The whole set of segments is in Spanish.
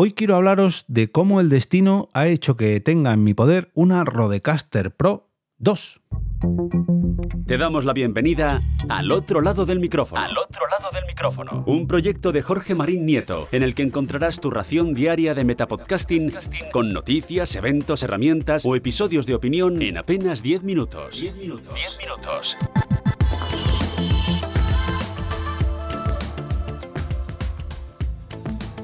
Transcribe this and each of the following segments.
Hoy quiero hablaros de cómo el destino ha hecho que tenga en mi poder una Rodecaster Pro 2. Te damos la bienvenida al otro lado del micrófono. Al otro lado del micrófono. Un proyecto de Jorge Marín Nieto, en el que encontrarás tu ración diaria de metapodcasting con noticias, eventos, herramientas o episodios de opinión en apenas 10 minutos. 10 minutos. 10 minutos.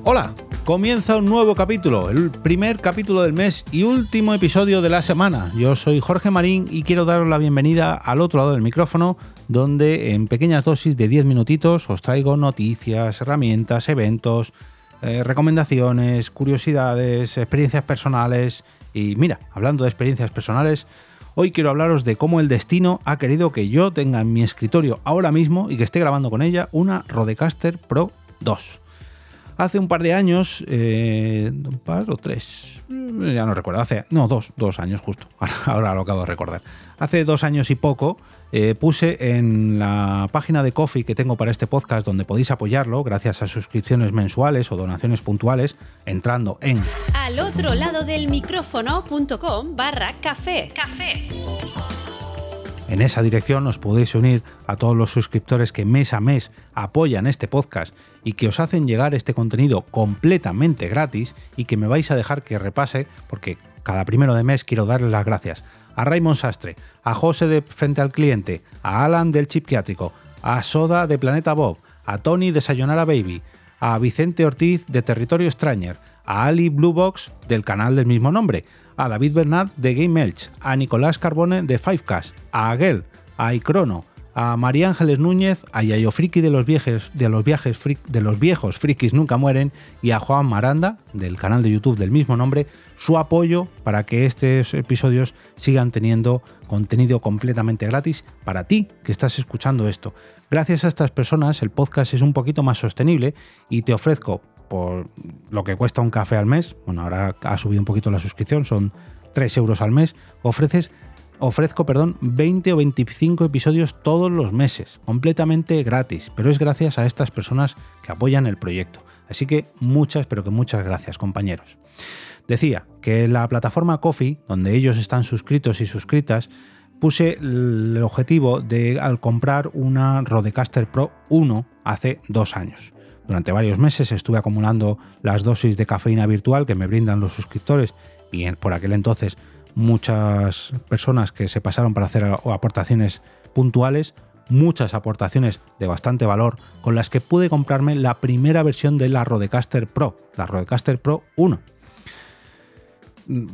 Hola, comienza un nuevo capítulo, el primer capítulo del mes y último episodio de la semana. Yo soy Jorge Marín y quiero daros la bienvenida al otro lado del micrófono, donde en pequeñas dosis de 10 minutitos os traigo noticias, herramientas, eventos, eh, recomendaciones, curiosidades, experiencias personales. Y mira, hablando de experiencias personales, hoy quiero hablaros de cómo el destino ha querido que yo tenga en mi escritorio ahora mismo y que esté grabando con ella una Rodecaster Pro 2. Hace un par de años, eh, un par o tres, ya no recuerdo, hace, no, dos, dos años justo, ahora, lo acabo de recordar. Hace dos años y poco eh, puse en la página de Coffee que tengo para este podcast, donde podéis apoyarlo gracias a suscripciones mensuales o donaciones puntuales, entrando en al otro lado del micrófono.com barra café. Café. En esa dirección os podéis unir a todos los suscriptores que mes a mes apoyan este podcast y que os hacen llegar este contenido completamente gratis y que me vais a dejar que repase porque cada primero de mes quiero darles las gracias. A Raymond Sastre, a José de Frente al Cliente, a Alan del Chipquiátrico, a Soda de Planeta Bob, a Tony de Sayonara Baby, a Vicente Ortiz de Territorio Stranger, a Ali Bluebox del canal del mismo nombre, a David Bernat de Game Elch, a Nicolás Carbone de Fivecast, a Aguel, a Icrono, a María Ángeles Núñez, a Yayo Friki de los, viajes, de, los viajes de los viejos frikis nunca mueren y a Juan Maranda del canal de YouTube del mismo nombre su apoyo para que estos episodios sigan teniendo contenido completamente gratis para ti que estás escuchando esto. Gracias a estas personas el podcast es un poquito más sostenible y te ofrezco por lo que cuesta un café al mes, bueno, ahora ha subido un poquito la suscripción, son 3 euros al mes, ofreces, ofrezco perdón, 20 o 25 episodios todos los meses, completamente gratis, pero es gracias a estas personas que apoyan el proyecto. Así que muchas, pero que muchas gracias, compañeros. Decía que la plataforma Coffee, donde ellos están suscritos y suscritas, puse el objetivo de al comprar una Rodecaster Pro 1 hace dos años. Durante varios meses estuve acumulando las dosis de cafeína virtual que me brindan los suscriptores. Y por aquel entonces muchas personas que se pasaron para hacer aportaciones puntuales, muchas aportaciones de bastante valor con las que pude comprarme la primera versión de la Rodecaster Pro, la Rodecaster Pro 1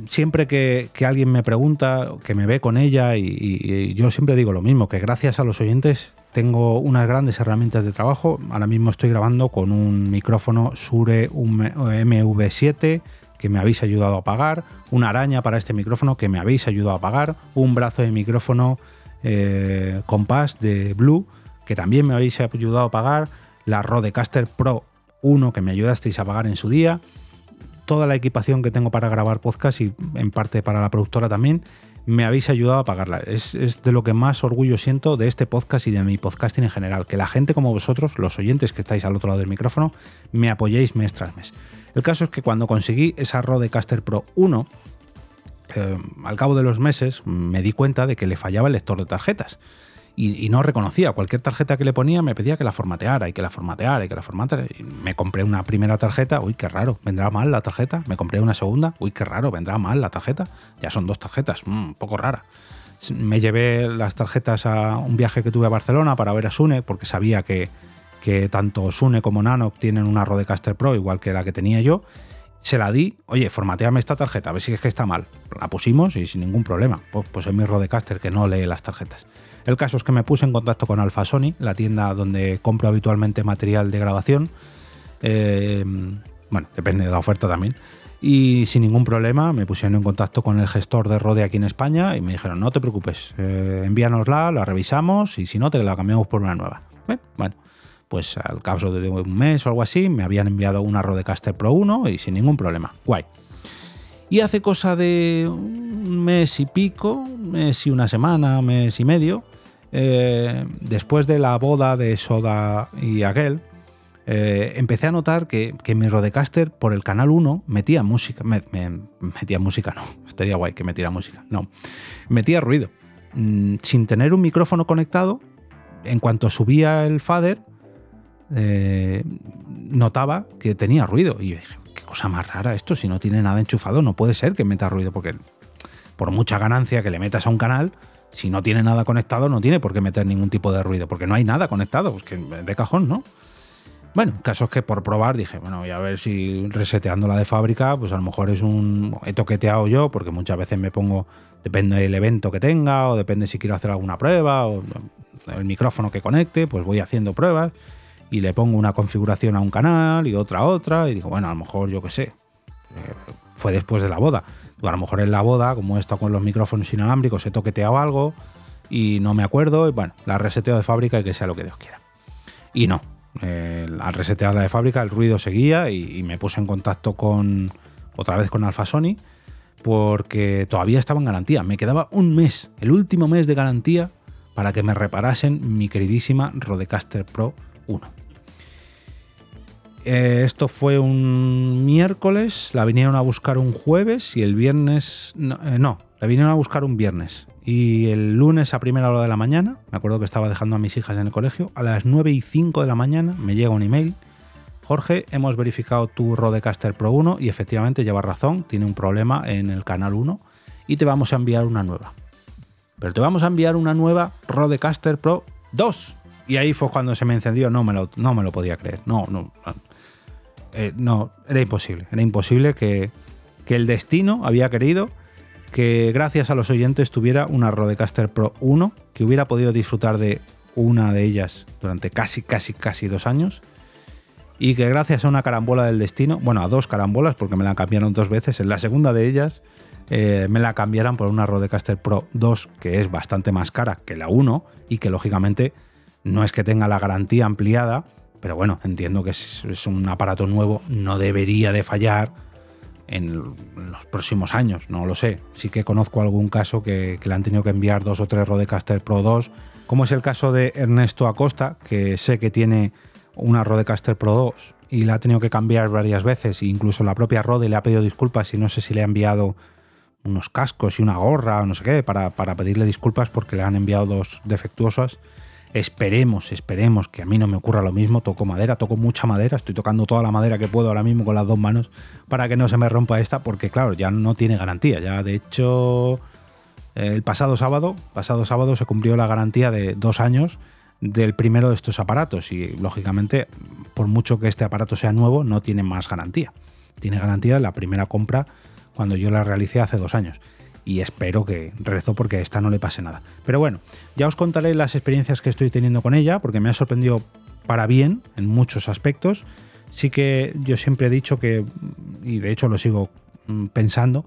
siempre que, alguien me pregunta, que me ve con ella, y, yo siempre digo lo mismo, que gracias a los oyentes tengo unas grandes herramientas de trabajo. Ahora mismo estoy grabando con un micrófono Sure MV7 que me habéis ayudado a pagar, una araña para este micrófono que me habéis ayudado a pagar, un brazo de micrófono eh, Compass de Blue que también me habéis ayudado a pagar, la Rodecaster Pro 1 que me ayudasteis a pagar en su día toda la equipación que tengo para grabar podcast y en parte para la productora también, me habéis ayudado a pagarla. Es, de lo que más orgullo siento de este podcast y de mi podcasting en general, que la gente como vosotros, los oyentes que estáis al otro lado del micrófono, me apoyéis mes tras mes. El caso es que cuando conseguí esa Rodecaster Pro 1, eh, al cabo de los meses me di cuenta de que le fallaba el lector de tarjetas y, no reconocía. Cualquier tarjeta que le ponía me pedía que la formateara y que la formateara y que la formateara. Me compré una primera tarjeta, uy, qué raro, vendrá mal la tarjeta. Me compré una segunda, uy, qué raro, vendrá mal la tarjeta. Ya son dos tarjetas, mm, un poco rara. Me llevé las tarjetas a un viaje que tuve a Barcelona para ver a Sune, porque sabía que, que tanto Sune como Nano tienen una Rodecaster Pro, igual que la que tenía yo. Se la di, oye, formateame esta tarjeta, a ver si es que está mal. La pusimos y sin ningún problema. Pues, pues es mi Rodecaster que no lee las tarjetas. El caso es que me puse en contacto con Alpha Sony, la tienda donde compro habitualmente material de grabación. Eh, bueno, depende de la oferta también. Y sin ningún problema me pusieron en contacto con el gestor de Rode aquí en España y me dijeron, no te preocupes, eh, envíanosla, la revisamos y si no, te la cambiamos por una nueva. Bueno, pues al cabo de un mes o algo así, me habían enviado una Rodecaster Pro 1 y sin ningún problema. Guay. Y hace cosa de un mes y pico, mes y una semana, mes y medio, eh, después de la boda de Soda y Aguel, eh, empecé a notar que, que, mi Rodecaster por el canal 1 metía música. metía música, no. Estaría guay que metiera música. No. Metía ruido. Mm, sin tener un micrófono conectado, en cuanto subía el fader, eh, notaba que tenía ruido. Y yo dije, qué cosa más rara esto, si no tiene nada enchufado, no puede ser que meta ruido, porque por mucha ganancia que le metas a un canal, si no tiene nada conectado, no tiene por qué meter ningún tipo de ruido, porque no hay nada conectado, pues que de cajón, ¿no? Bueno, caso que por probar dije, bueno, voy a ver si reseteando la de fábrica, pues a lo mejor es un. He toqueteado yo, porque muchas veces me pongo, depende del evento que tenga, o depende si quiero hacer alguna prueba, o el micrófono que conecte, pues voy haciendo pruebas y le pongo una configuración a un canal y otra a otra, y digo, bueno, a lo mejor yo qué sé. Eh, fue después de la boda. a lo mejor en la boda, como he estado con los micrófonos inalámbricos, he toqueteado algo y no me acuerdo, y bueno, la reseteo de fábrica y que sea lo que Dios quiera. Y no, al resetear la de fábrica el ruido seguía y, me puse en contacto con otra vez con Alfa Sony porque todavía estaba en garantía. Me quedaba un mes, el último mes de garantía para que me reparasen mi queridísima Rodecaster Pro 1. Eh, esto fue un miércoles, la vinieron a buscar un jueves y el viernes... no, eh, la vinieron a buscar un viernes y el lunes a primera hora de la mañana, me acuerdo que estaba dejando a mis hijas en el colegio, a las 9 y 5 de la mañana me llega un email. Jorge, hemos verificado tu Rodecaster Pro 1 y efectivamente lleva razón, tiene un problema en el canal 1 y te vamos a enviar una nueva. Pero te vamos a enviar una nueva Rodecaster Pro 2. Y ahí fue cuando se me encendió, no me lo, no me lo podía creer. No, no, no, eh, no era imposible. Era imposible que, que el destino había querido que gracias a los oyentes tuviera una Rodecaster Pro 1, que hubiera podido disfrutar de una de ellas durante casi, casi, casi dos años. Y que gracias a una carambola del destino, bueno, a dos carambolas, porque me la cambiaron dos veces, en la segunda de ellas eh, me la cambiaran por una Rodecaster Pro 2, que es bastante más cara que la 1 y que lógicamente no es que tenga la garantía ampliada, pero bueno, entiendo que es un aparato nuevo, no debería de fallar en los próximos años, no lo sé. Sí que conozco algún caso que, le han tenido que enviar dos o tres Rodecaster Pro 2, como es el caso de Ernesto Acosta, que sé que tiene una Rodecaster Pro 2 y la ha tenido que cambiar varias veces, incluso la propia Rode le ha pedido disculpas y no sé si le ha enviado unos cascos y una gorra o no sé qué para, para pedirle disculpas porque le han enviado dos defectuosas Esperemos, esperemos que a mí no me ocurra lo mismo. Toco madera, toco mucha madera, estoy tocando toda la madera que puedo ahora mismo con las dos manos para que no se me rompa esta, porque claro, ya no tiene garantía. Ya de hecho, el pasado sábado, pasado sábado se cumplió la garantía de dos años del primero de estos aparatos y lógicamente, por mucho que este aparato sea nuevo, no tiene más garantía. Tiene garantía la primera compra cuando yo la realicé hace dos años y espero que rezo porque a esta no le pase nada. Pero bueno, ya os contaré las experiencias que estoy teniendo con ella porque me ha sorprendido para bien en muchos aspectos. Sí que yo siempre he dicho que, y de hecho lo sigo mm, pensando,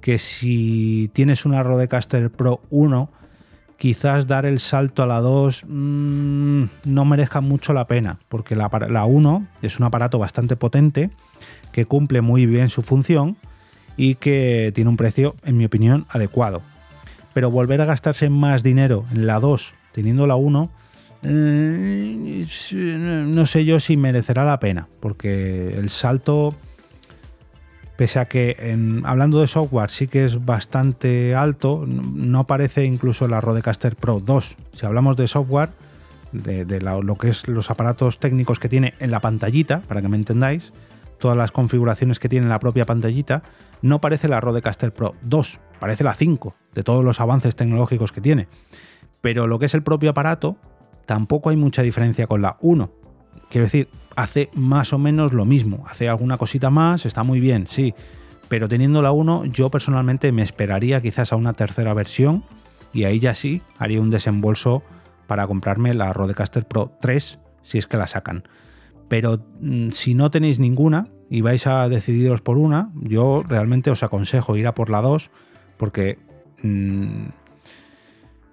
que si tienes una Rodecaster Pro 1, quizás dar el salto a la 2 mm, no merezca mucho la pena, porque la, la 1 es un aparato bastante potente que cumple muy bien su función y que tiene un precio, en mi opinión, adecuado. Pero volver a gastarse más dinero en la 2 teniendo la 1, eh, no sé yo si merecerá la pena, porque el salto, pese a que hablando de software sí que es bastante alto, no aparece incluso la Rodecaster Pro 2. Si hablamos de software, de, lo que es los aparatos técnicos que tiene en la pantallita, para que me entendáis, todas las configuraciones que tiene en la propia pantallita, no parece la Rodecaster Pro 2, parece la 5, de todos los avances tecnológicos que tiene. Pero lo que es el propio aparato, tampoco hay mucha diferencia con la 1. Quiero decir, hace más o menos lo mismo, hace alguna cosita más, está muy bien, sí. Pero teniendo la 1, yo personalmente me esperaría quizás a una tercera versión y ahí ya sí haría un desembolso para comprarme la Rodecaster Pro 3 si es que la sacan. Pero mm, si no tenéis ninguna, y vais a decidiros por una, yo realmente os aconsejo ir a por la 2 porque mm,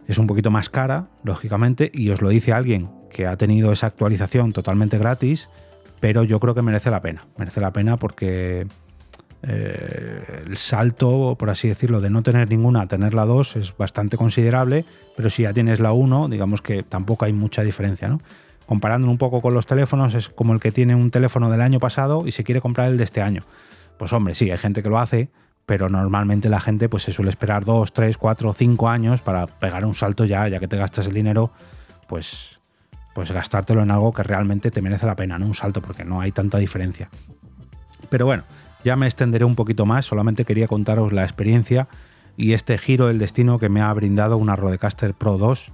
es un poquito más cara, lógicamente, y os lo dice alguien que ha tenido esa actualización totalmente gratis, pero yo creo que merece la pena. Merece la pena porque eh, el salto, por así decirlo, de no tener ninguna a tener la 2 es bastante considerable, pero si ya tienes la 1, digamos que tampoco hay mucha diferencia, ¿no? Comparándolo un poco con los teléfonos, es como el que tiene un teléfono del año pasado y se quiere comprar el de este año. Pues hombre, sí, hay gente que lo hace, pero normalmente la gente pues se suele esperar dos, tres, cuatro, cinco años para pegar un salto ya, ya que te gastas el dinero, pues, pues gastártelo en algo que realmente te merece la pena, no un salto, porque no hay tanta diferencia. Pero bueno, ya me extenderé un poquito más, solamente quería contaros la experiencia y este giro del destino que me ha brindado una Rodecaster Pro 2,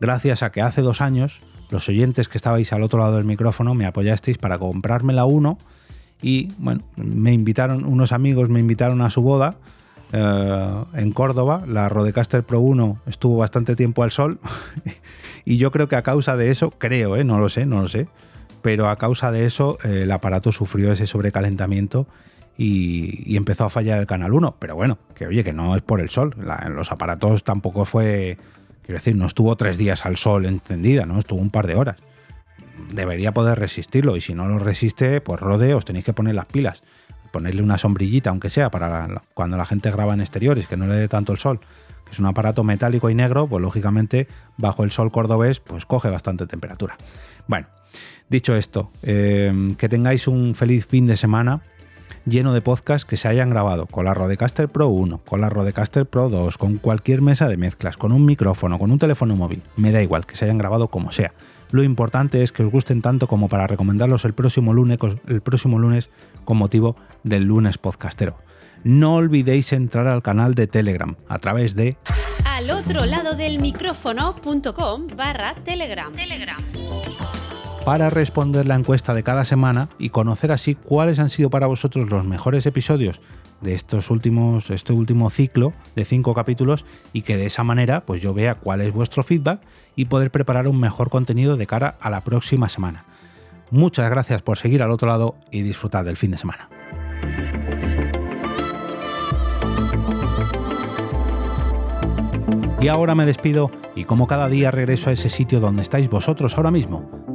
gracias a que hace dos años los oyentes que estabais al otro lado del micrófono me apoyasteis para comprarme la 1 y bueno, me invitaron, unos amigos me invitaron a su boda eh, en Córdoba, la Rodecaster Pro 1 estuvo bastante tiempo al sol y yo creo que a causa de eso, creo, eh, no lo sé, no lo sé, pero a causa de eso eh, el aparato sufrió ese sobrecalentamiento y, empezó a fallar el canal 1. Pero bueno, que oye, que no es por el sol. los aparatos tampoco fue, quiero decir, no estuvo tres días al sol encendida, ¿no? Estuvo un par de horas. Debería poder resistirlo y si no lo resiste, pues rode, os tenéis que poner las pilas. Ponerle una sombrillita, aunque sea, para cuando la gente graba en exteriores, que no le dé tanto el sol. Que es un aparato metálico y negro, pues lógicamente bajo el sol cordobés, pues coge bastante temperatura. Bueno, dicho esto, eh, que tengáis un feliz fin de semana lleno de podcasts que se hayan grabado con la Rodecaster Pro 1, con la Rodecaster Pro 2, con cualquier mesa de mezclas, con un micrófono, con un teléfono móvil. Me da igual que se hayan grabado como sea. Lo importante es que os gusten tanto como para recomendarlos el próximo lunes, el próximo lunes con motivo del lunes podcastero. No olvidéis entrar al canal de Telegram a través de al otro lado del micrófono.com barra Telegram. Telegram para responder la encuesta de cada semana y conocer así cuáles han sido para vosotros los mejores episodios de estos últimos, este último ciclo de cinco capítulos y que de esa manera pues yo vea cuál es vuestro feedback y poder preparar un mejor contenido de cara a la próxima semana. Muchas gracias por seguir al otro lado y disfrutar del fin de semana. Y ahora me despido y como cada día regreso a ese sitio donde estáis vosotros ahora mismo,